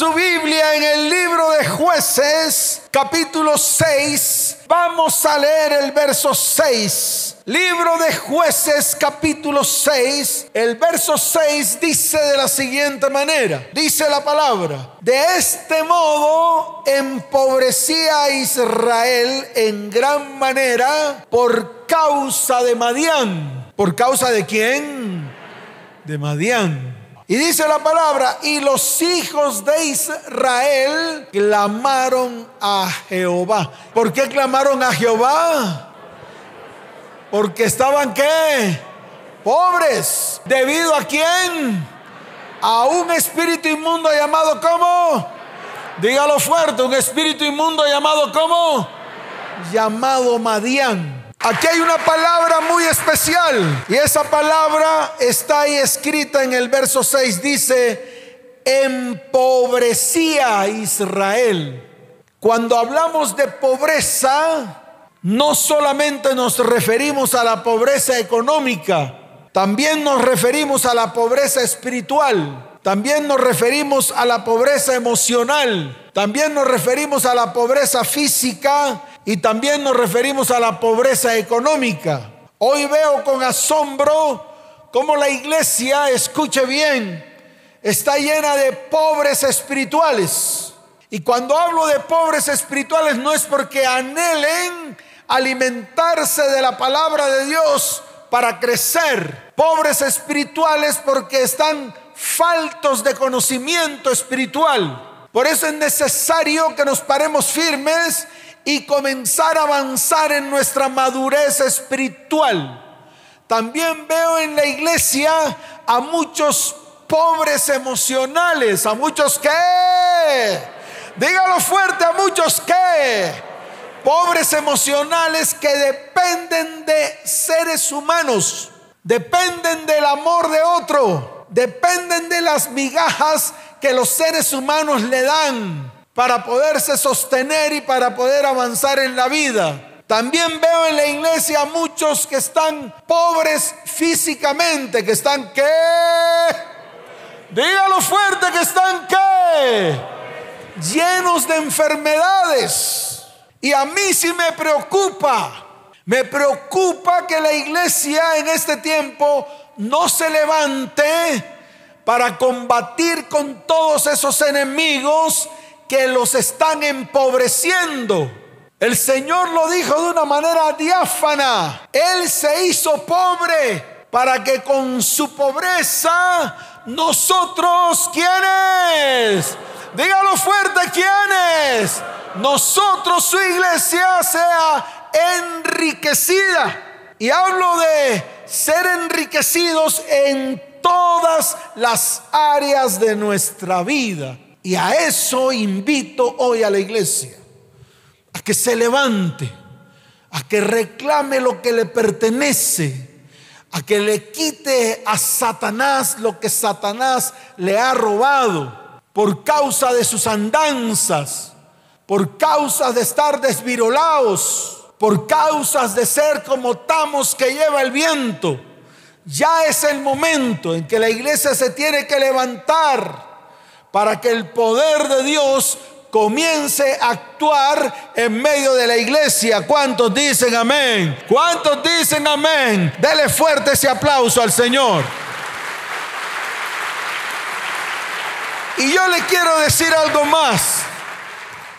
su Biblia en el libro de jueces, capítulo 6, vamos a leer el verso 6. Libro de jueces, capítulo 6, el verso 6 dice de la siguiente manera, dice la palabra, de este modo empobrecía Israel en gran manera por causa de Madián. ¿Por causa de quién? De Madián. Y dice la palabra, y los hijos de Israel clamaron a Jehová. ¿Por qué clamaron a Jehová? Porque estaban qué? Pobres. ¿Debido a quién? A un espíritu inmundo llamado ¿cómo? Dígalo fuerte, un espíritu inmundo llamado ¿cómo? Llamado Madián. Aquí hay una palabra muy especial y esa palabra está ahí escrita en el verso 6. Dice, empobrecía a Israel. Cuando hablamos de pobreza, no solamente nos referimos a la pobreza económica, también nos referimos a la pobreza espiritual, también nos referimos a la pobreza emocional, también nos referimos a la pobreza física y también nos referimos a la pobreza económica. Hoy veo con asombro cómo la iglesia, escuche bien, está llena de pobres espirituales. Y cuando hablo de pobres espirituales no es porque anhelen alimentarse de la palabra de Dios para crecer. Pobres espirituales porque están faltos de conocimiento espiritual. Por eso es necesario que nos paremos firmes y comenzar a avanzar en nuestra madurez espiritual. También veo en la iglesia a muchos pobres emocionales, a muchos que, dígalo fuerte, a muchos que, pobres emocionales que dependen de seres humanos, dependen del amor de otro, dependen de las migajas que los seres humanos le dan para poderse sostener y para poder avanzar en la vida. También veo en la iglesia muchos que están pobres físicamente, que están qué? Dígalo fuerte que están qué? Llenos de enfermedades. Y a mí sí me preocupa. Me preocupa que la iglesia en este tiempo no se levante para combatir con todos esos enemigos que los están empobreciendo. El Señor lo dijo de una manera diáfana. Él se hizo pobre para que con su pobreza nosotros, ¿quiénes? Dígalo fuerte, ¿quiénes? Nosotros, su iglesia, sea enriquecida. Y hablo de ser enriquecidos en todas las áreas de nuestra vida. Y a eso invito hoy a la iglesia, a que se levante, a que reclame lo que le pertenece, a que le quite a Satanás lo que Satanás le ha robado por causa de sus andanzas, por causa de estar desvirolados, por causas de ser como tamos que lleva el viento. Ya es el momento en que la iglesia se tiene que levantar para que el poder de Dios comience a actuar en medio de la iglesia. ¿Cuántos dicen amén? ¿Cuántos dicen amén? Dele fuerte ese aplauso al Señor. Y yo le quiero decir algo más.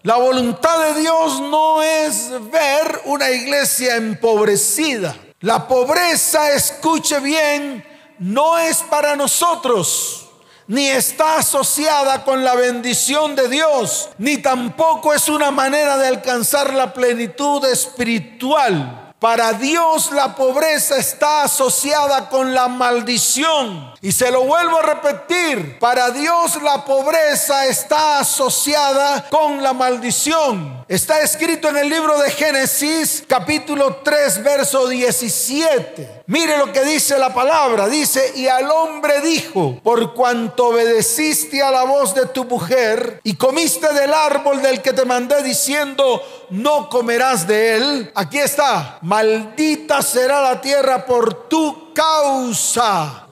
La voluntad de Dios no es ver una iglesia empobrecida. La pobreza, escuche bien, no es para nosotros ni está asociada con la bendición de Dios, ni tampoco es una manera de alcanzar la plenitud espiritual. Para Dios la pobreza está asociada con la maldición. Y se lo vuelvo a repetir, para Dios la pobreza está asociada con la maldición. Está escrito en el libro de Génesis capítulo 3 verso 17. Mire lo que dice la palabra. Dice, y al hombre dijo, por cuanto obedeciste a la voz de tu mujer y comiste del árbol del que te mandé diciendo, no comerás de él. Aquí está, maldita será la tierra por tu causa.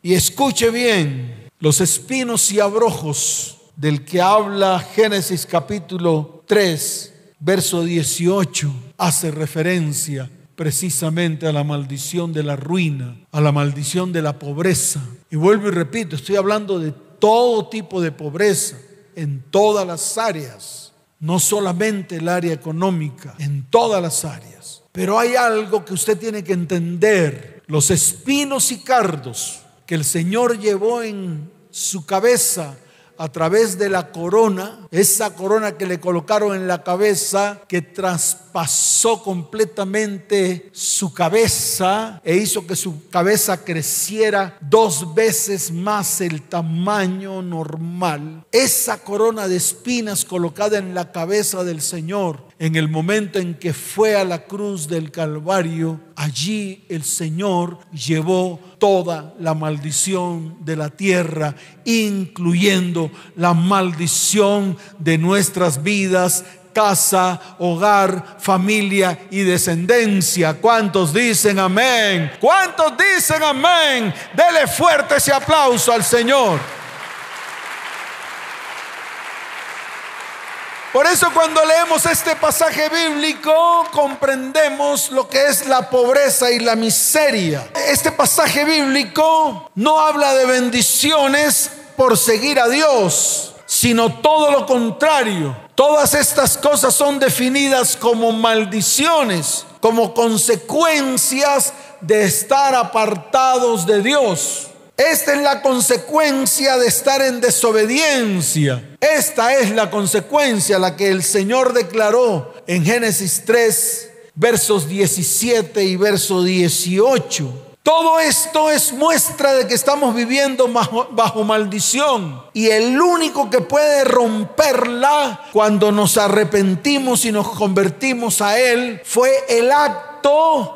Y escuche bien, los espinos y abrojos del que habla Génesis capítulo 3, verso 18, hace referencia precisamente a la maldición de la ruina, a la maldición de la pobreza. Y vuelvo y repito, estoy hablando de todo tipo de pobreza en todas las áreas, no solamente el área económica, en todas las áreas. Pero hay algo que usted tiene que entender, los espinos y cardos que el Señor llevó en su cabeza a través de la corona, esa corona que le colocaron en la cabeza, que traspasó completamente su cabeza e hizo que su cabeza creciera dos veces más el tamaño normal. Esa corona de espinas colocada en la cabeza del Señor en el momento en que fue a la cruz del Calvario, allí el Señor llevó toda la maldición de la tierra, incluyendo la maldición de nuestras vidas, casa, hogar, familia y descendencia. ¿Cuántos dicen amén? ¿Cuántos dicen amén? Dele fuerte ese aplauso al Señor. Por eso cuando leemos este pasaje bíblico comprendemos lo que es la pobreza y la miseria. Este pasaje bíblico no habla de bendiciones por seguir a Dios, sino todo lo contrario. Todas estas cosas son definidas como maldiciones, como consecuencias de estar apartados de Dios. Esta es la consecuencia de estar en desobediencia. Esta es la consecuencia, la que el Señor declaró en Génesis 3, versos 17 y verso 18. Todo esto es muestra de que estamos viviendo bajo, bajo, maldición. Y el único que puede romperla cuando nos arrepentimos y nos convertimos a Él fue el acto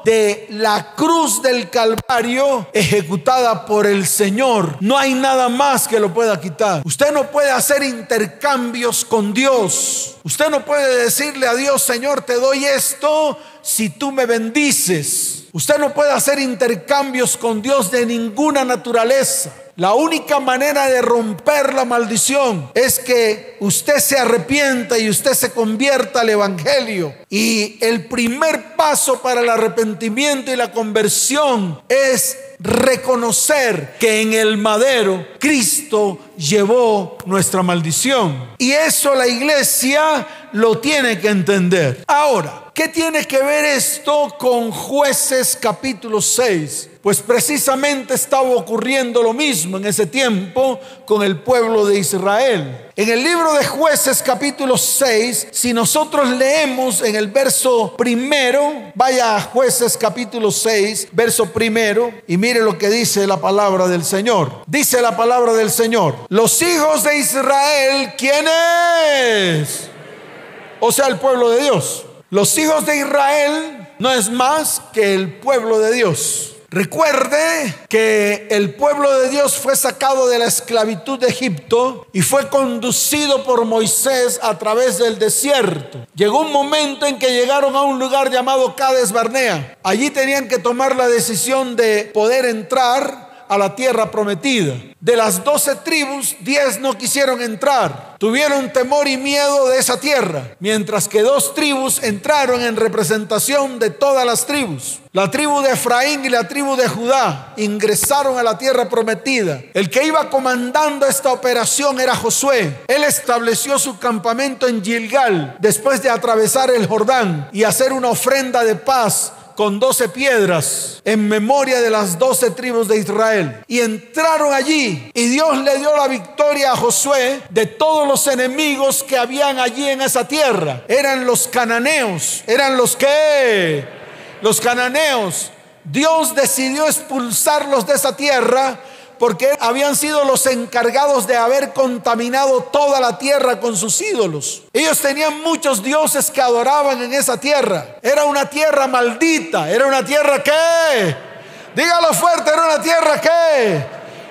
de la cruz del Calvario ejecutada por el Señor. No hay nada más que lo pueda quitar. Usted no puede hacer intercambios con Dios. Usted no puede decirle a Dios, Señor, te doy esto si tú me bendices. Usted no puede hacer intercambios con Dios de ninguna naturaleza. La única manera de romper la maldición es que usted se arrepienta y usted se convierta al Evangelio. Y el primer paso para el arrepentimiento y la conversión es reconocer que en el madero Cristo llevó nuestra maldición. Y eso la iglesia lo tiene que entender. Ahora, ¿qué tiene que ver esto con jueces capítulo 6? Pues precisamente estaba ocurriendo lo mismo en ese tiempo con el pueblo de Israel. En el libro de jueces capítulo 6, si nosotros leemos en el verso primero, vaya a jueces capítulo 6, verso primero, y mire lo que dice la palabra del Señor. Dice la palabra del Señor, los hijos de Israel, ¿quiénes? O sea, el pueblo de Dios. Los hijos de Israel no es más que el pueblo de Dios. Recuerde que el pueblo de Dios fue sacado de la esclavitud de Egipto y fue conducido por Moisés a través del desierto. Llegó un momento en que llegaron a un lugar llamado Cades Barnea. Allí tenían que tomar la decisión de poder entrar a la tierra prometida. De las doce tribus, diez no quisieron entrar. Tuvieron temor y miedo de esa tierra, mientras que dos tribus entraron en representación de todas las tribus. La tribu de Efraín y la tribu de Judá ingresaron a la tierra prometida. El que iba comandando esta operación era Josué. Él estableció su campamento en Gilgal después de atravesar el Jordán y hacer una ofrenda de paz con doce piedras en memoria de las doce tribus de Israel. Y entraron allí y Dios le dio la victoria a Josué de todos los enemigos que habían allí en esa tierra. Eran los cananeos, eran los que, los cananeos. Dios decidió expulsarlos de esa tierra porque habían sido los encargados de haber contaminado toda la tierra con sus ídolos. Ellos tenían muchos dioses que adoraban en esa tierra. Era una tierra maldita, era una tierra que, dígalo fuerte, era una tierra que,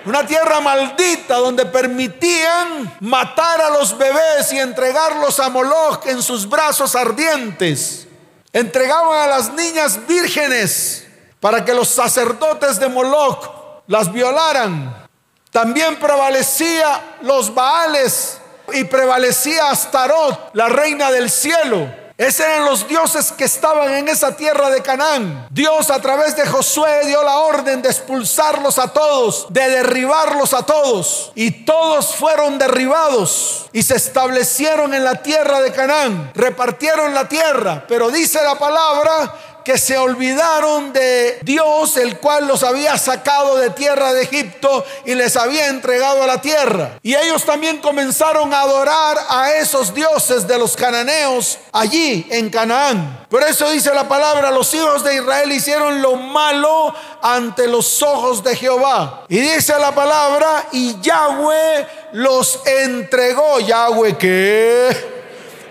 una tierra maldita donde permitían matar a los bebés y entregarlos a Moloch en sus brazos ardientes. Entregaban a las niñas vírgenes para que los sacerdotes de Moloch las violaran. También prevalecía los Baales y prevalecía Astarot, la reina del cielo. Esos eran los dioses que estaban en esa tierra de Canaán. Dios a través de Josué dio la orden de expulsarlos a todos, de derribarlos a todos. Y todos fueron derribados y se establecieron en la tierra de Canaán. Repartieron la tierra. Pero dice la palabra que se olvidaron de Dios, el cual los había sacado de tierra de Egipto y les había entregado a la tierra. Y ellos también comenzaron a adorar a esos dioses de los cananeos allí en Canaán. Por eso dice la palabra, los hijos de Israel hicieron lo malo ante los ojos de Jehová. Y dice la palabra, y Yahweh los entregó. Yahweh qué?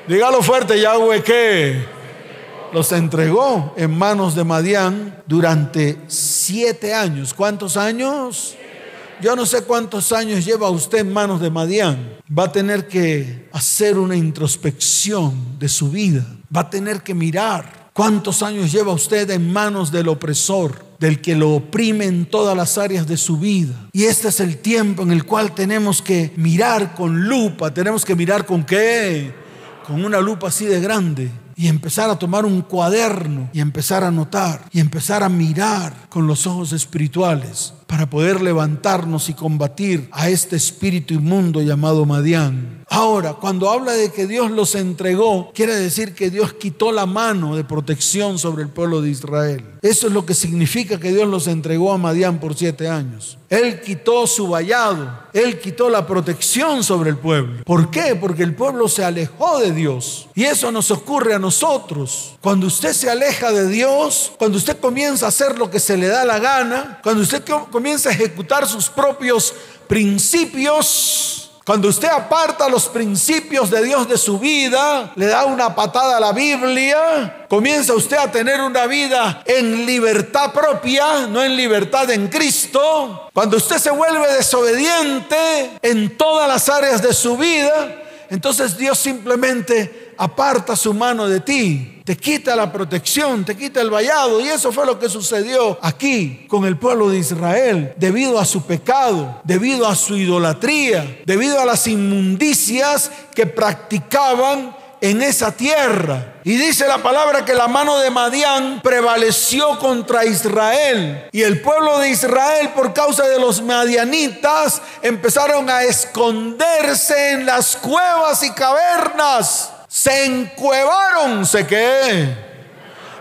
Dígalo fuerte, Yahweh qué? Los entregó en manos de Madián durante siete años. ¿Cuántos años? Yo no sé cuántos años lleva usted en manos de Madián. Va a tener que hacer una introspección de su vida. Va a tener que mirar cuántos años lleva usted en manos del opresor, del que lo oprime en todas las áreas de su vida. Y este es el tiempo en el cual tenemos que mirar con lupa. Tenemos que mirar con qué? Con una lupa así de grande y empezar a tomar un cuaderno y empezar a notar y empezar a mirar con los ojos espirituales para poder levantarnos y combatir a este espíritu inmundo llamado Madián. Ahora, cuando habla de que Dios los entregó, quiere decir que Dios quitó la mano de protección sobre el pueblo de Israel. Eso es lo que significa que Dios los entregó a Madián por siete años. Él quitó su vallado, Él quitó la protección sobre el pueblo. ¿Por qué? Porque el pueblo se alejó de Dios. Y eso nos ocurre a nosotros. Cuando usted se aleja de Dios, cuando usted comienza a hacer lo que se le da la gana, cuando usted comienza a ejecutar sus propios principios, cuando usted aparta los principios de Dios de su vida, le da una patada a la Biblia, comienza usted a tener una vida en libertad propia, no en libertad en Cristo. Cuando usted se vuelve desobediente en todas las áreas de su vida, entonces Dios simplemente aparta su mano de ti te quita la protección, te quita el vallado. Y eso fue lo que sucedió aquí con el pueblo de Israel, debido a su pecado, debido a su idolatría, debido a las inmundicias que practicaban en esa tierra. Y dice la palabra que la mano de Madián prevaleció contra Israel. Y el pueblo de Israel, por causa de los madianitas, empezaron a esconderse en las cuevas y cavernas se encuevaron, ¿se qué?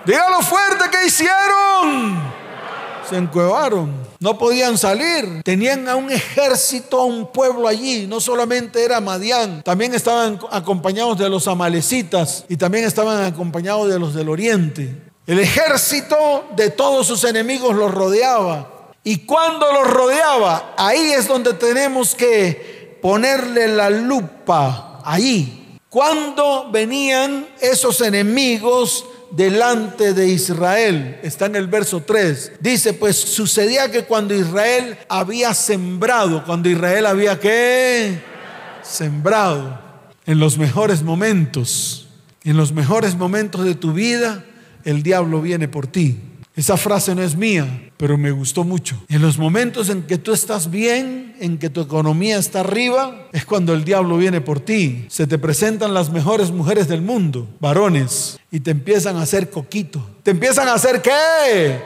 Dígalo fuerte, ¿qué hicieron? Se encuevaron. No podían salir. Tenían a un ejército, a un pueblo allí. No solamente era Madián, también estaban acompañados de los amalecitas y también estaban acompañados de los del oriente. El ejército de todos sus enemigos los rodeaba. Y cuando los rodeaba, ahí es donde tenemos que ponerle la lupa. Ahí, cuando venían esos enemigos delante de Israel, está en el verso 3, dice, pues sucedía que cuando Israel había sembrado, cuando Israel había que sembrado, en los mejores momentos, en los mejores momentos de tu vida, el diablo viene por ti. Esa frase no es mía, pero me gustó mucho. En los momentos en que tú estás bien, en que tu economía está arriba, es cuando el diablo viene por ti. Se te presentan las mejores mujeres del mundo, varones, y te empiezan a hacer coquito. ¿Te empiezan a hacer qué?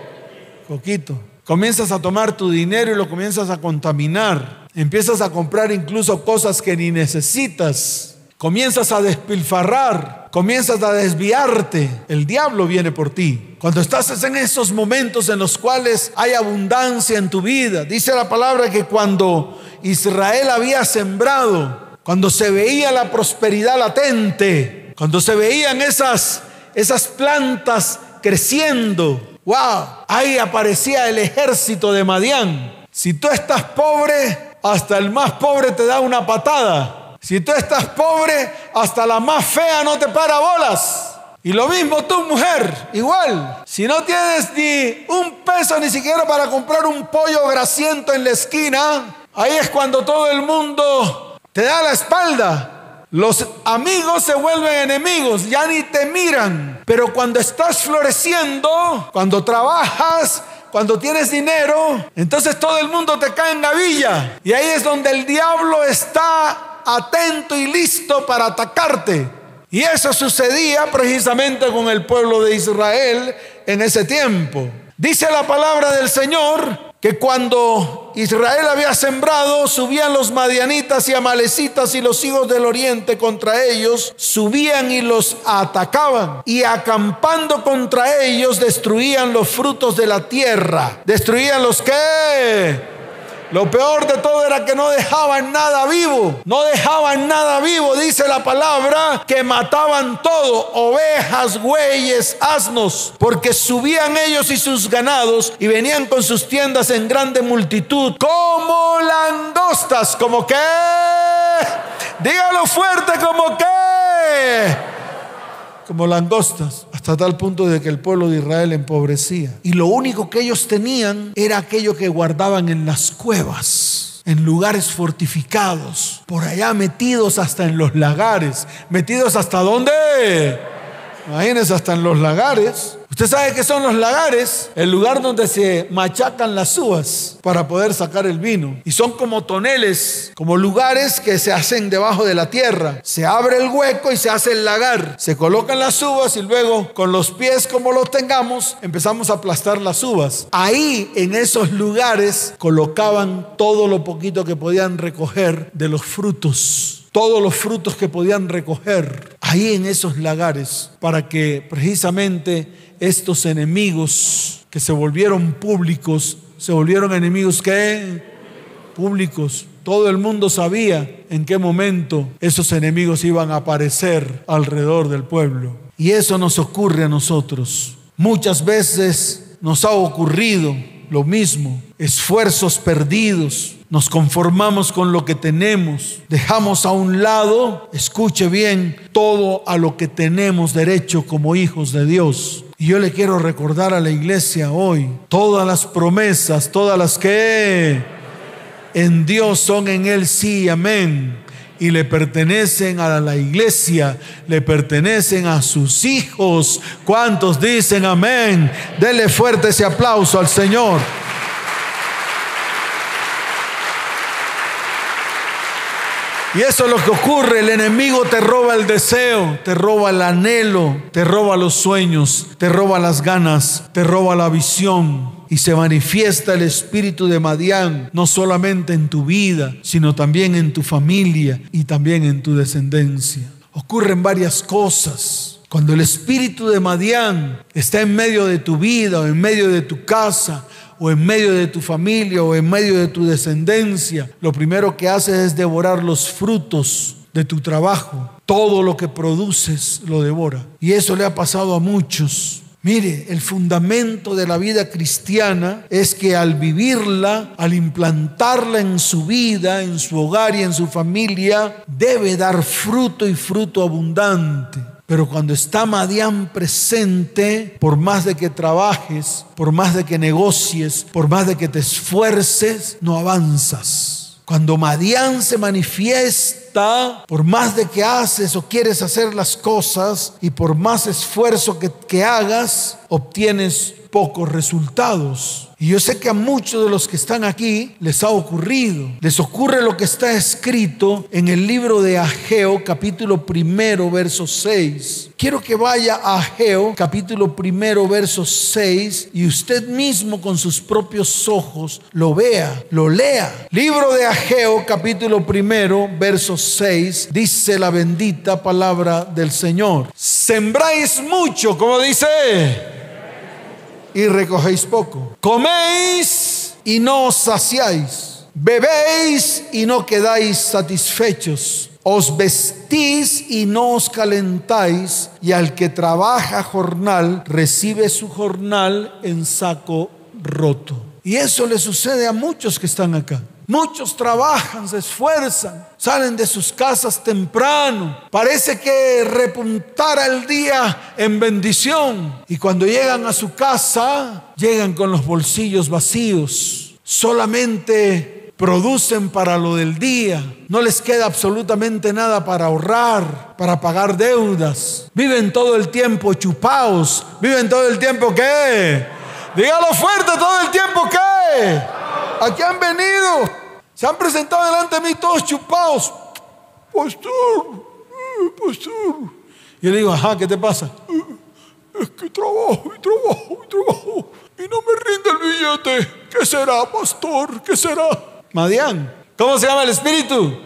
Coquito. Comienzas a tomar tu dinero y lo comienzas a contaminar. Empiezas a comprar incluso cosas que ni necesitas comienzas a despilfarrar, comienzas a desviarte, el diablo viene por ti. Cuando estás en esos momentos en los cuales hay abundancia en tu vida, dice la palabra que cuando Israel había sembrado, cuando se veía la prosperidad latente, cuando se veían esas, esas plantas creciendo, wow, ahí aparecía el ejército de Madián. Si tú estás pobre, hasta el más pobre te da una patada. Si tú estás pobre, hasta la más fea no te para bolas. Y lo mismo tú, mujer, igual. Si no tienes ni un peso ni siquiera para comprar un pollo grasiento en la esquina, ahí es cuando todo el mundo te da la espalda. Los amigos se vuelven enemigos, ya ni te miran. Pero cuando estás floreciendo, cuando trabajas, cuando tienes dinero, entonces todo el mundo te cae en la villa. Y ahí es donde el diablo está atento y listo para atacarte. Y eso sucedía precisamente con el pueblo de Israel en ese tiempo. Dice la palabra del Señor que cuando Israel había sembrado, subían los madianitas y amalecitas y los hijos del oriente contra ellos, subían y los atacaban. Y acampando contra ellos, destruían los frutos de la tierra. ¿Destruían los qué? Lo peor de todo era que no dejaban nada vivo. No dejaban nada vivo, dice la palabra, que mataban todo, ovejas, bueyes, asnos, porque subían ellos y sus ganados y venían con sus tiendas en grande multitud, como langostas, como que, dígalo fuerte, como que, como langostas hasta tal punto de que el pueblo de Israel empobrecía. Y lo único que ellos tenían era aquello que guardaban en las cuevas en lugares fortificados, por allá metidos hasta en los lagares, metidos hasta dónde? Imagínense, hasta en los lagares. Usted sabe que son los lagares, el lugar donde se machacan las uvas para poder sacar el vino. Y son como toneles, como lugares que se hacen debajo de la tierra. Se abre el hueco y se hace el lagar. Se colocan las uvas y luego con los pies como los tengamos empezamos a aplastar las uvas. Ahí en esos lugares colocaban todo lo poquito que podían recoger de los frutos todos los frutos que podían recoger ahí en esos lagares para que precisamente estos enemigos que se volvieron públicos, se volvieron enemigos que públicos. Todo el mundo sabía en qué momento esos enemigos iban a aparecer alrededor del pueblo. Y eso nos ocurre a nosotros. Muchas veces nos ha ocurrido lo mismo, esfuerzos perdidos, nos conformamos con lo que tenemos, dejamos a un lado, escuche bien, todo a lo que tenemos derecho como hijos de Dios. Y yo le quiero recordar a la iglesia hoy, todas las promesas, todas las que en Dios son en Él sí, amén. Y le pertenecen a la iglesia, le pertenecen a sus hijos. ¿Cuántos dicen amén? Dele fuerte ese aplauso al Señor. Y eso es lo que ocurre. El enemigo te roba el deseo, te roba el anhelo, te roba los sueños, te roba las ganas, te roba la visión. Y se manifiesta el espíritu de Madián no solamente en tu vida, sino también en tu familia y también en tu descendencia. Ocurren varias cosas. Cuando el espíritu de Madián está en medio de tu vida o en medio de tu casa, o en medio de tu familia o en medio de tu descendencia, lo primero que haces es devorar los frutos de tu trabajo. Todo lo que produces lo devora. Y eso le ha pasado a muchos. Mire, el fundamento de la vida cristiana es que al vivirla, al implantarla en su vida, en su hogar y en su familia, debe dar fruto y fruto abundante. Pero cuando está Madián presente, por más de que trabajes, por más de que negocies, por más de que te esfuerces, no avanzas. Cuando Madián se manifiesta, por más de que haces o quieres hacer las cosas y por más esfuerzo que, hagas, obtienes pocos resultados. Y yo sé que a muchos de los que están aquí les ha ocurrido. Les ocurre lo que está escrito en el libro de Ageo, capítulo primero, verso 6. Quiero que vaya a Ageo, capítulo primero, verso 6, y usted mismo con sus propios ojos lo vea, lo lea. Libro de Ageo, capítulo primero, verso 6, dice la bendita palabra del Señor. Sembráis mucho, como dice y recogéis poco. Coméis y no os saciáis. Bebéis y no quedáis satisfechos. Os vestís y no os calentáis. Y al que trabaja jornal recibe su jornal en saco roto. Y eso le sucede a muchos que están acá. Muchos trabajan, se esfuerzan, salen de sus casas temprano. Parece que repuntara el día en bendición. Y cuando llegan a su casa, llegan con los bolsillos vacíos. Solamente producen para lo del día. No les queda absolutamente nada para ahorrar, para pagar deudas. Viven todo el tiempo chupados. Viven todo el tiempo qué. Dígalo fuerte todo el tiempo qué. Aquí han venido. Se han presentado delante de mí todos chupados. pastor, eh, pastor. Y le digo, ajá, ¿qué te pasa? Eh, es que trabajo y trabajo y trabajo y no me rinde el billete. ¿Qué será, pastor? ¿Qué será? Madián. ¿Cómo se llama el espíritu?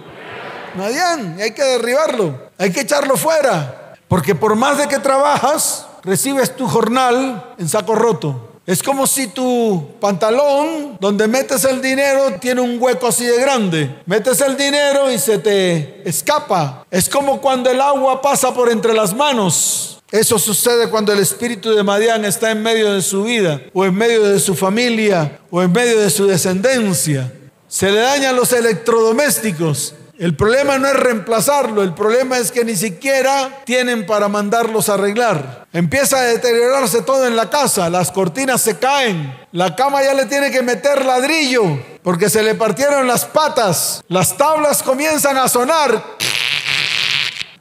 Madián. Hay que derribarlo. Hay que echarlo fuera. Porque por más de que trabajas, recibes tu jornal en saco roto. Es como si tu pantalón, donde metes el dinero, tiene un hueco así de grande. Metes el dinero y se te escapa. Es como cuando el agua pasa por entre las manos. Eso sucede cuando el espíritu de Madián está en medio de su vida, o en medio de su familia, o en medio de su descendencia. Se le dañan los electrodomésticos el problema no es reemplazarlo, el problema es que ni siquiera tienen para mandarlos a arreglar. Empieza a deteriorarse todo en la casa, las cortinas se caen, la cama ya le tiene que meter ladrillo porque se le partieron las patas, las tablas comienzan a sonar,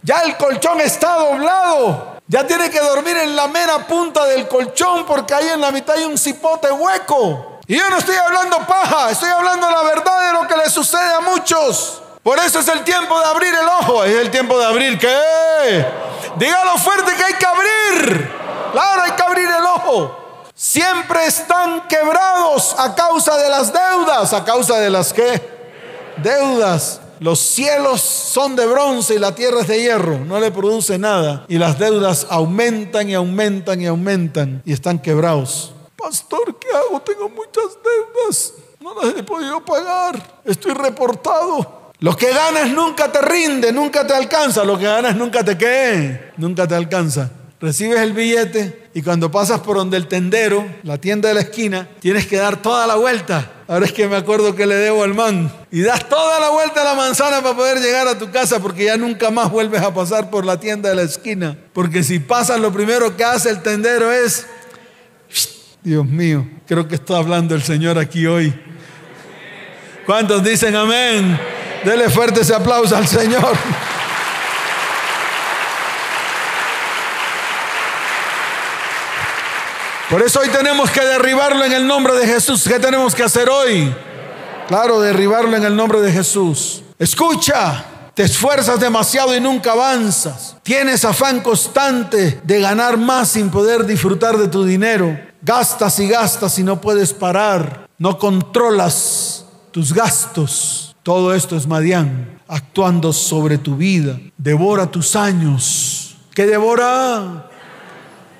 ya el colchón está doblado, ya tiene que dormir en la mera punta del colchón porque ahí en la mitad hay un cipote hueco. Y yo no estoy hablando paja, estoy hablando la verdad de lo que le sucede a muchos. Por eso es el tiempo de abrir el ojo. Es el tiempo de abrir qué? Dígalo fuerte que hay que abrir. Claro, hay que abrir el ojo. Siempre están quebrados a causa de las deudas. ¿A causa de las qué? Deudas. Los cielos son de bronce y la tierra es de hierro. No le produce nada. Y las deudas aumentan y aumentan y aumentan. Y están quebrados. Pastor, ¿qué hago? Tengo muchas deudas. No las he podido pagar. Estoy reportado. Lo que ganas nunca te rinde, nunca te alcanza. Lo que ganas nunca te qué, nunca te alcanza. Recibes el billete y cuando pasas por donde el tendero, la tienda de la esquina, tienes que dar toda la vuelta. Ahora es que me acuerdo que le debo al man. Y das toda la vuelta a la manzana para poder llegar a tu casa porque ya nunca más vuelves a pasar por la tienda de la esquina. Porque si pasas lo primero que hace el tendero es, Dios mío, creo que está hablando el Señor aquí hoy. ¿Cuántos dicen amén? Dele fuerte ese aplauso al Señor. Por eso hoy tenemos que derribarlo en el nombre de Jesús. ¿Qué tenemos que hacer hoy? Claro, derribarlo en el nombre de Jesús. Escucha, te esfuerzas demasiado y nunca avanzas. Tienes afán constante de ganar más sin poder disfrutar de tu dinero. Gastas y gastas y no puedes parar. No controlas tus gastos. Todo esto es Madián actuando sobre tu vida. Devora tus años. ¿Qué devora?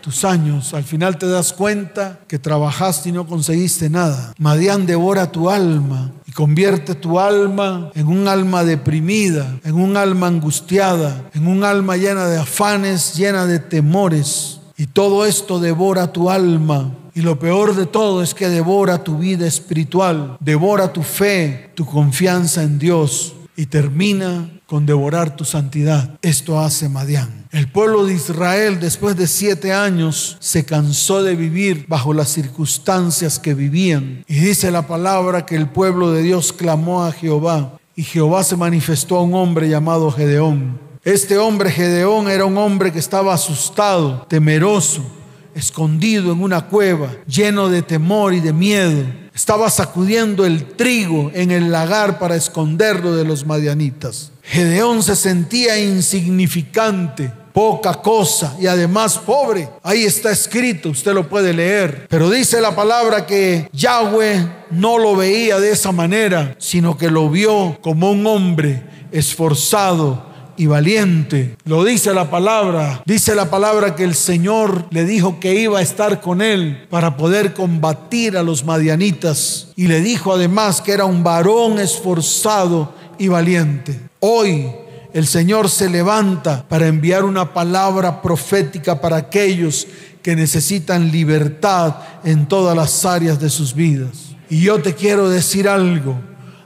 Tus años. Al final te das cuenta que trabajaste y no conseguiste nada. Madián devora tu alma y convierte tu alma en un alma deprimida, en un alma angustiada, en un alma llena de afanes, llena de temores. Y todo esto devora tu alma y lo peor de todo es que devora tu vida espiritual, devora tu fe, tu confianza en Dios y termina con devorar tu santidad. Esto hace Madián. El pueblo de Israel después de siete años se cansó de vivir bajo las circunstancias que vivían. Y dice la palabra que el pueblo de Dios clamó a Jehová y Jehová se manifestó a un hombre llamado Gedeón. Este hombre Gedeón era un hombre que estaba asustado, temeroso escondido en una cueva, lleno de temor y de miedo. Estaba sacudiendo el trigo en el lagar para esconderlo de los madianitas. Gedeón se sentía insignificante, poca cosa y además pobre. Ahí está escrito, usted lo puede leer. Pero dice la palabra que Yahweh no lo veía de esa manera, sino que lo vio como un hombre esforzado y valiente. Lo dice la palabra. Dice la palabra que el Señor le dijo que iba a estar con él para poder combatir a los madianitas. Y le dijo además que era un varón esforzado y valiente. Hoy el Señor se levanta para enviar una palabra profética para aquellos que necesitan libertad en todas las áreas de sus vidas. Y yo te quiero decir algo.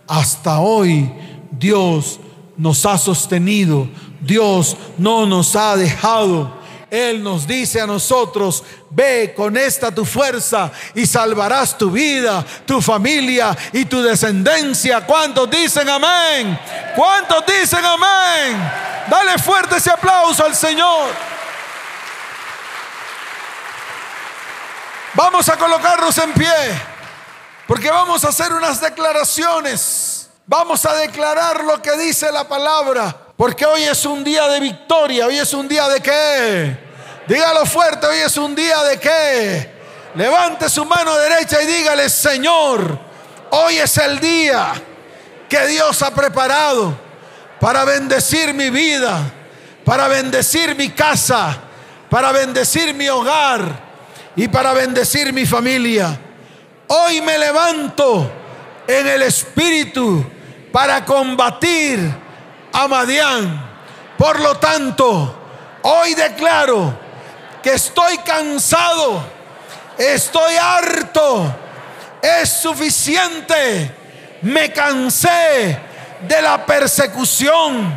Hasta hoy Dios nos ha sostenido, Dios no nos ha dejado. Él nos dice a nosotros, ve con esta tu fuerza y salvarás tu vida, tu familia y tu descendencia. ¿Cuántos dicen amén? ¿Cuántos dicen amén? Dale fuerte ese aplauso al Señor. Vamos a colocarnos en pie, porque vamos a hacer unas declaraciones. Vamos a declarar lo que dice la palabra. Porque hoy es un día de victoria, hoy es un día de qué. Dígalo fuerte, hoy es un día de qué. Levante su mano derecha y dígale, Señor, hoy es el día que Dios ha preparado para bendecir mi vida, para bendecir mi casa, para bendecir mi hogar y para bendecir mi familia. Hoy me levanto en el Espíritu para combatir a Madián. Por lo tanto, hoy declaro que estoy cansado, estoy harto, es suficiente. Me cansé de la persecución,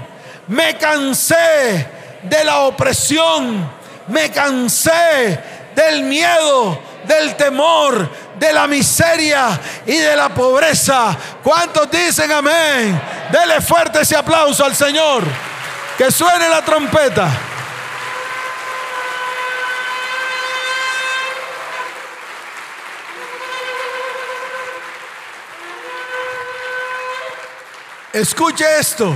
me cansé de la opresión, me cansé del miedo, del temor, de la miseria y de la pobreza. ¿Cuántos dicen amén? Dele fuerte ese aplauso al Señor. Que suene la trompeta. Escuche esto.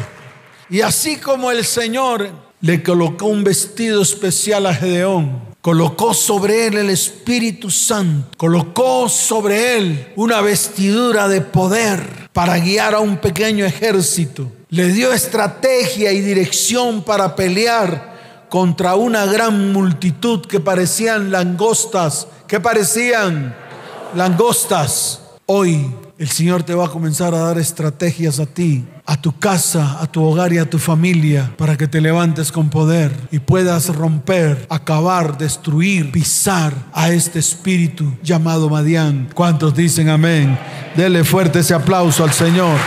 Y así como el Señor le colocó un vestido especial a Gedeón, colocó sobre él el Espíritu Santo, colocó sobre él una vestidura de poder para guiar a un pequeño ejército, le dio estrategia y dirección para pelear contra una gran multitud que parecían langostas, que parecían langostas. Hoy el Señor te va a comenzar a dar estrategias a ti, a tu casa, a tu hogar y a tu familia para que te levantes con poder y puedas romper, acabar, destruir, pisar a este espíritu llamado Madián. ¿Cuántos dicen amén? Dele fuerte ese aplauso al Señor.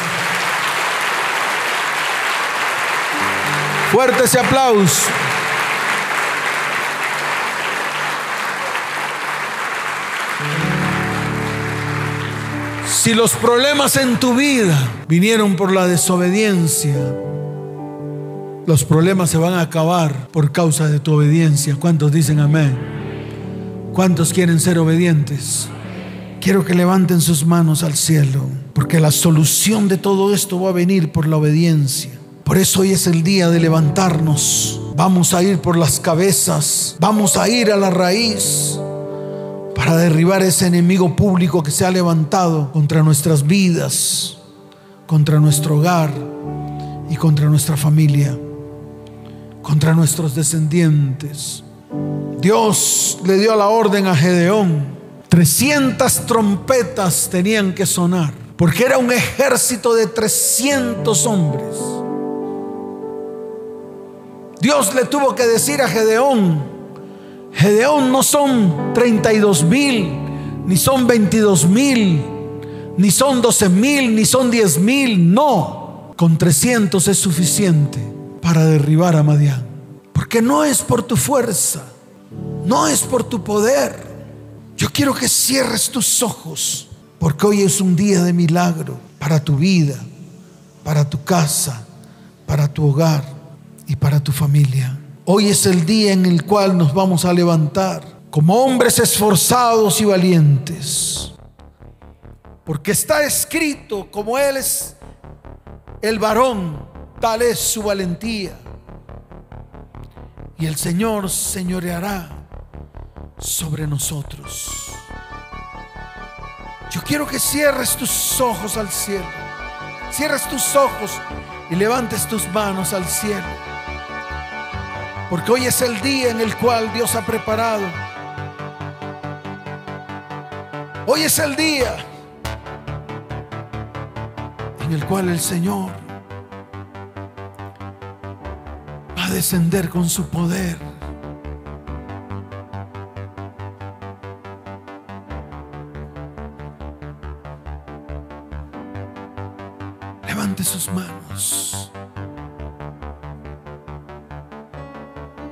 Fuerte ese aplauso. Si los problemas en tu vida vinieron por la desobediencia, los problemas se van a acabar por causa de tu obediencia. ¿Cuántos dicen amén? ¿Cuántos quieren ser obedientes? Quiero que levanten sus manos al cielo, porque la solución de todo esto va a venir por la obediencia. Por eso hoy es el día de levantarnos. Vamos a ir por las cabezas, vamos a ir a la raíz para derribar ese enemigo público que se ha levantado contra nuestras vidas, contra nuestro hogar y contra nuestra familia, contra nuestros descendientes. Dios le dio la orden a Gedeón. 300 trompetas tenían que sonar, porque era un ejército de 300 hombres. Dios le tuvo que decir a Gedeón, Gedeón no son 32 mil, ni son 22 mil, ni son 12 mil, ni son 10 mil. No, con 300 es suficiente para derribar a Madián. Porque no es por tu fuerza, no es por tu poder. Yo quiero que cierres tus ojos, porque hoy es un día de milagro para tu vida, para tu casa, para tu hogar y para tu familia. Hoy es el día en el cual nos vamos a levantar como hombres esforzados y valientes. Porque está escrito como Él es el varón, tal es su valentía. Y el Señor señoreará sobre nosotros. Yo quiero que cierres tus ojos al cielo. Cierres tus ojos y levantes tus manos al cielo. Porque hoy es el día en el cual Dios ha preparado. Hoy es el día en el cual el Señor va a descender con su poder. Levante sus manos.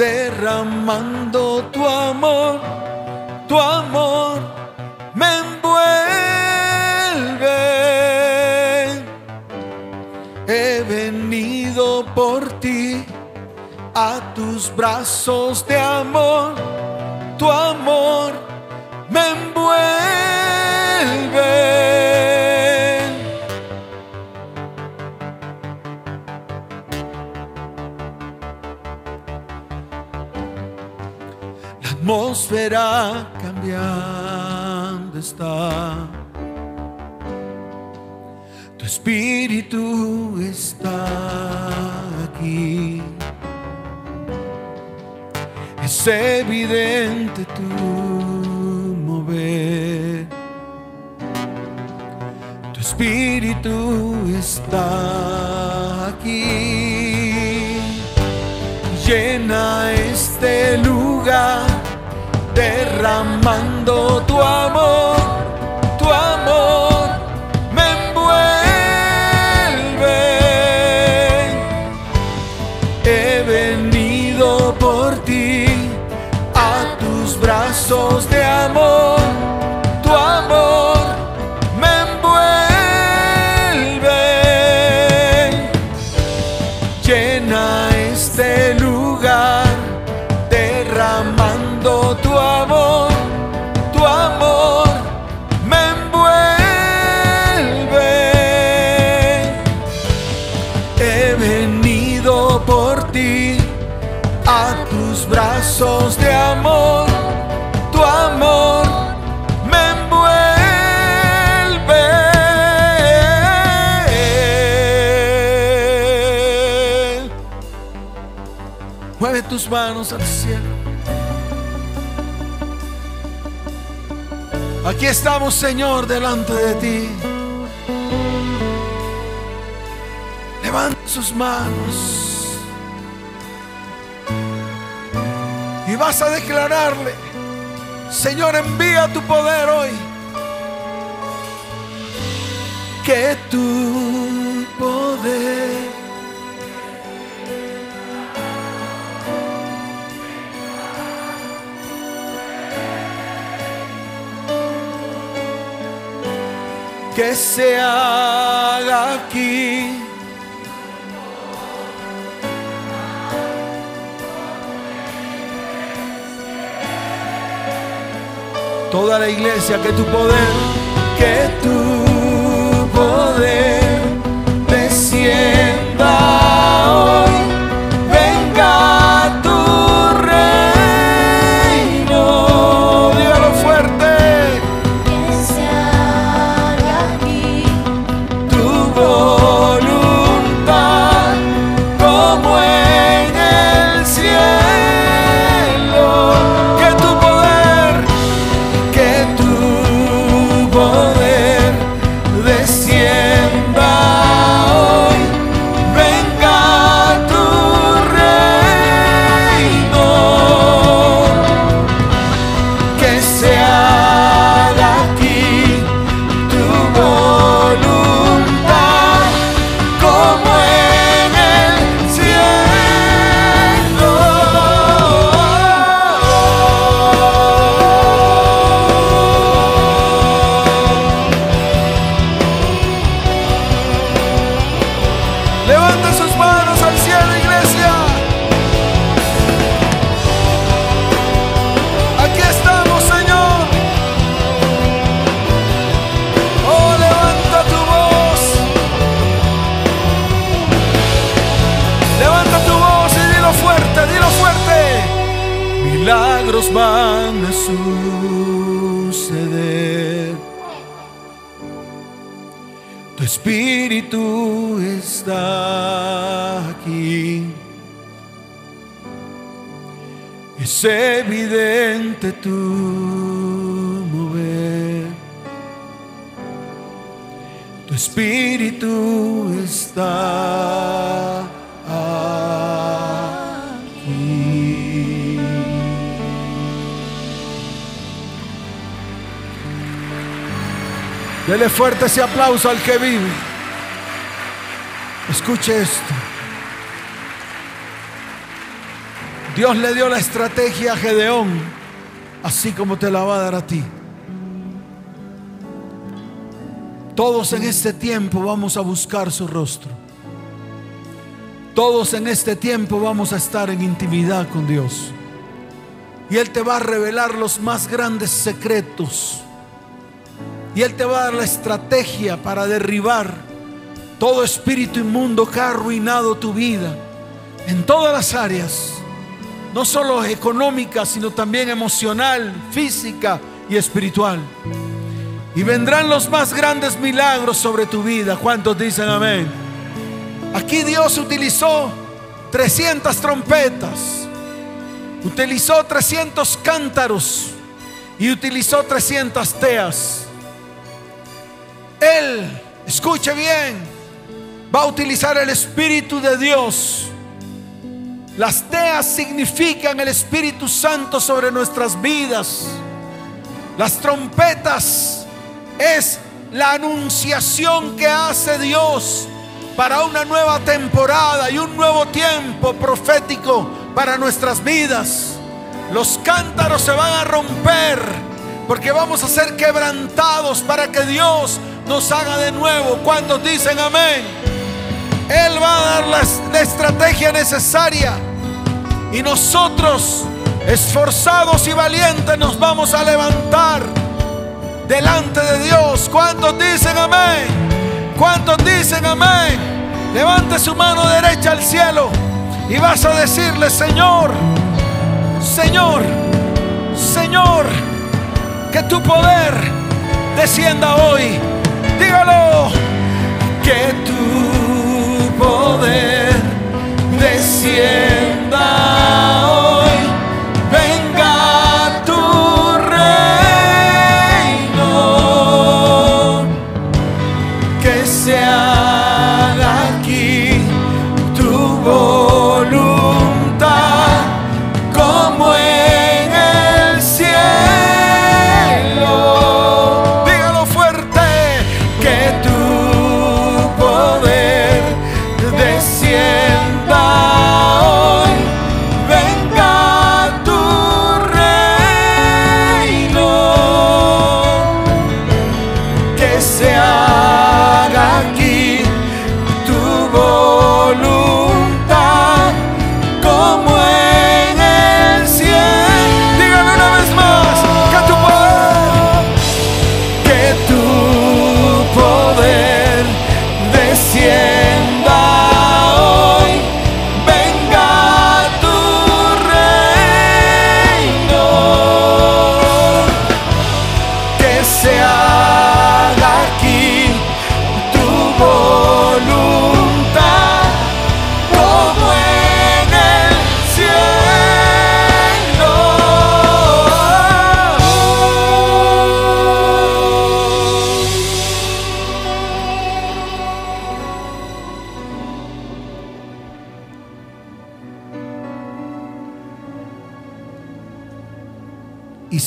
derramando tu amor, tu amor me envuelve. He venido por ti a tus brazos de amor, tu amor atmósfera cambiando está. Tu espíritu está aquí. Es evidente tu mover. Tu espíritu está aquí. Llena este lugar derramando tu amor, tus manos al cielo. Aquí estamos, Señor, delante de ti. Levanta sus manos y vas a declararle, Señor, envía tu poder hoy. Que tu poder que se haga aquí. Toda la iglesia, que tu poder, que tu fuerte ese aplauso al que vive. Escuche esto. Dios le dio la estrategia a Gedeón, así como te la va a dar a ti. Todos en este tiempo vamos a buscar su rostro. Todos en este tiempo vamos a estar en intimidad con Dios. Y Él te va a revelar los más grandes secretos y Él te va a dar la estrategia para derribar todo espíritu inmundo que ha arruinado tu vida en todas las áreas. No solo económica, sino también emocional, física y espiritual. Y vendrán los más grandes milagros sobre tu vida. ¿Cuántos dicen amén? Aquí Dios utilizó 300 trompetas, utilizó 300 cántaros y utilizó 300 teas. Él, escuche bien, va a utilizar el Espíritu de Dios. Las teas significan el Espíritu Santo sobre nuestras vidas. Las trompetas es la anunciación que hace Dios para una nueva temporada y un nuevo tiempo profético para nuestras vidas. Los cántaros se van a romper porque vamos a ser quebrantados para que Dios nos haga de nuevo. Cuando dicen amén? Él va a dar la, la estrategia necesaria y nosotros, esforzados y valientes, nos vamos a levantar delante de Dios. ¿Cuántos dicen amén? ¿Cuántos dicen amén? Levante su mano derecha al cielo y vas a decirle, Señor, Señor, Señor, que tu poder descienda hoy. Dígalo, que tu poder descienda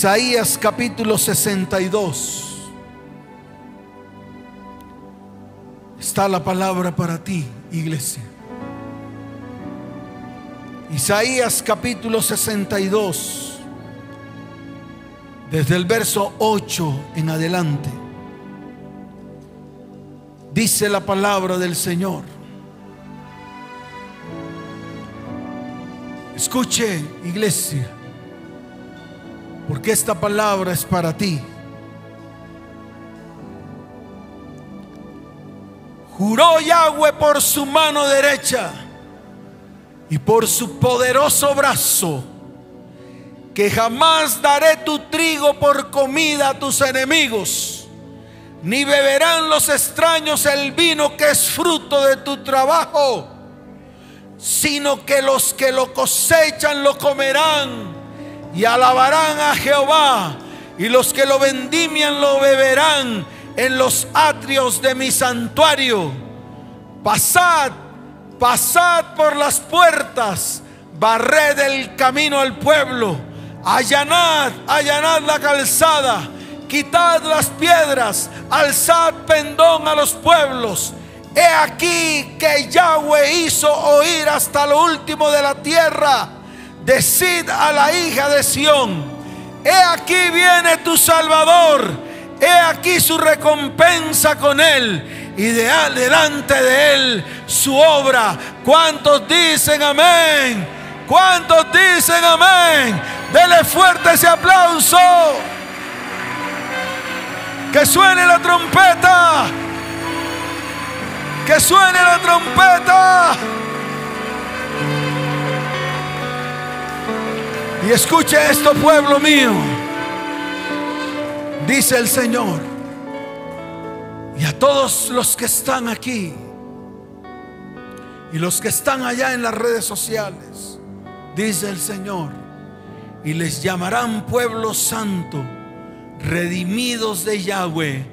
Isaías capítulo 62. Está la palabra para ti, iglesia. Isaías capítulo 62. Desde el verso 8 en adelante. Dice la palabra del Señor. Escuche, iglesia porque esta palabra es para ti. Juró Yahweh por su mano derecha y por su poderoso brazo que jamás daré tu trigo por comida a tus enemigos, ni beberán los extraños el vino que es fruto de tu trabajo, sino que los que lo cosechan lo comerán y alabarán a Jehová, y los que lo vendimian lo beberán en los atrios de mi santuario. Pasad, pasad por las puertas, barred el camino al pueblo, allanad, allanad la calzada, quitad las piedras, alzad pendón a los pueblos. He aquí que Yahweh hizo oír hasta lo último de la tierra decid a la hija de Sión, he aquí viene tu Salvador, he aquí su recompensa con él y de delante de él su obra. ¿Cuántos dicen amén? ¿Cuántos dicen amén? Dele fuerte ese aplauso. Que suene la trompeta. Que suene la trompeta. Y escuche esto, pueblo mío. Dice el Señor. Y a todos los que están aquí y los que están allá en las redes sociales, dice el Señor, y les llamarán pueblo santo, redimidos de Yahweh,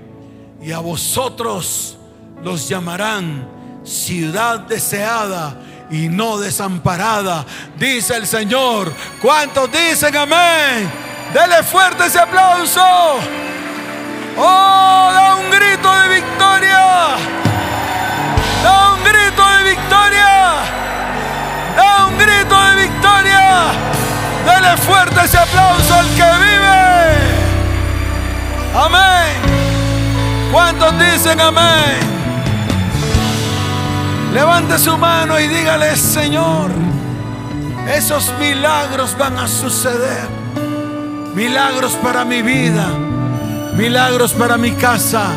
y a vosotros los llamarán ciudad deseada y no desamparada, dice el Señor. ¿Cuántos dicen amén? Dele fuerte ese aplauso. Oh, da un grito de victoria. Da un grito de victoria. Da un grito de victoria. Dele fuerte ese aplauso al que vive. Amén. ¿Cuántos dicen amén? Levante su mano y dígale, Señor, esos milagros van a suceder. Milagros para mi vida, milagros para mi casa,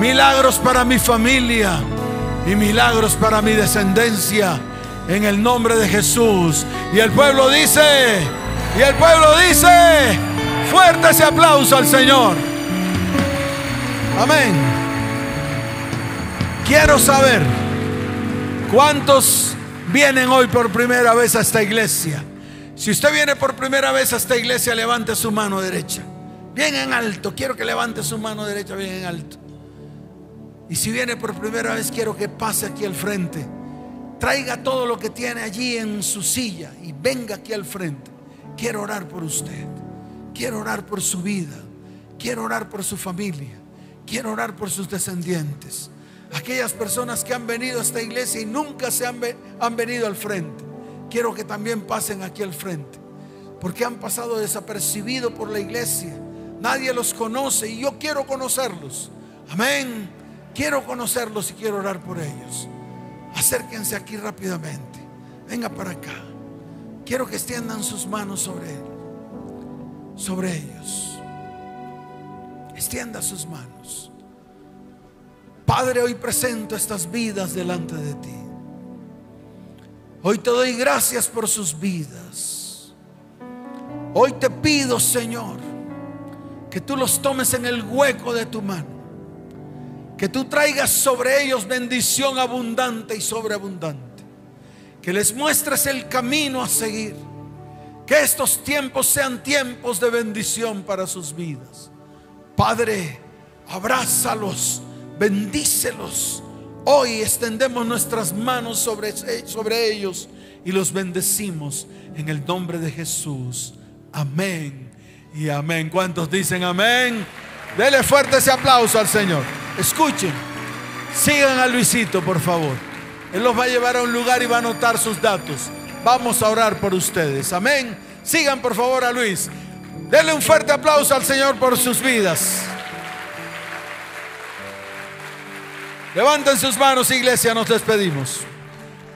milagros para mi familia y milagros para mi descendencia. En el nombre de Jesús. Y el pueblo dice, y el pueblo dice, fuerte ese aplauso al Señor. Amén. Quiero saber. ¿Cuántos vienen hoy por primera vez a esta iglesia? Si usted viene por primera vez a esta iglesia, levante su mano derecha. Bien en alto. Quiero que levante su mano derecha bien en alto. Y si viene por primera vez, quiero que pase aquí al frente. Traiga todo lo que tiene allí en su silla y venga aquí al frente. Quiero orar por usted. Quiero orar por su vida. Quiero orar por su familia. Quiero orar por sus descendientes. Aquellas personas que han venido a esta iglesia y nunca se han, han venido al frente. Quiero que también pasen aquí al frente. Porque han pasado desapercibidos por la iglesia. Nadie los conoce y yo quiero conocerlos. Amén. Quiero conocerlos y quiero orar por ellos. Acérquense aquí rápidamente. Venga para acá. Quiero que extiendan sus manos sobre él. Sobre ellos. Extienda sus manos. Padre, hoy presento estas vidas delante de ti. Hoy te doy gracias por sus vidas. Hoy te pido, Señor, que tú los tomes en el hueco de tu mano. Que tú traigas sobre ellos bendición abundante y sobreabundante. Que les muestres el camino a seguir. Que estos tiempos sean tiempos de bendición para sus vidas. Padre, abrázalos bendícelos. Hoy extendemos nuestras manos sobre, sobre ellos y los bendecimos en el nombre de Jesús. Amén y amén. ¿Cuántos dicen amén? Dele fuerte ese aplauso al Señor. Escuchen, sigan a Luisito, por favor. Él los va a llevar a un lugar y va a anotar sus datos. Vamos a orar por ustedes. Amén. Sigan por favor a Luis. Denle un fuerte aplauso al Señor por sus vidas. Levanten sus manos, iglesia, nos despedimos.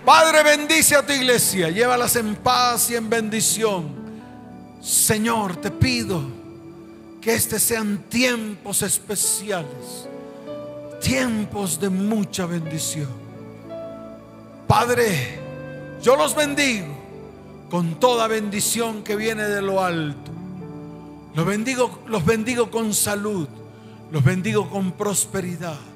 Padre, bendice a tu iglesia, llévalas en paz y en bendición. Señor, te pido que estos sean tiempos especiales, tiempos de mucha bendición. Padre, yo los bendigo con toda bendición que viene de lo alto. Los bendigo, los bendigo con salud, los bendigo con prosperidad.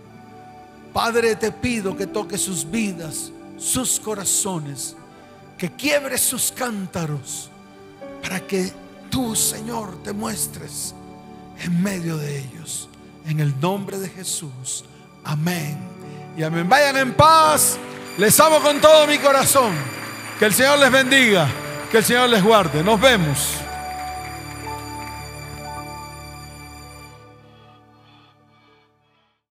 Padre, te pido que toques sus vidas, sus corazones, que quiebres sus cántaros, para que tú, Señor, te muestres en medio de ellos. En el nombre de Jesús. Amén. Y amén. Vayan en paz. Les amo con todo mi corazón. Que el Señor les bendiga. Que el Señor les guarde. Nos vemos.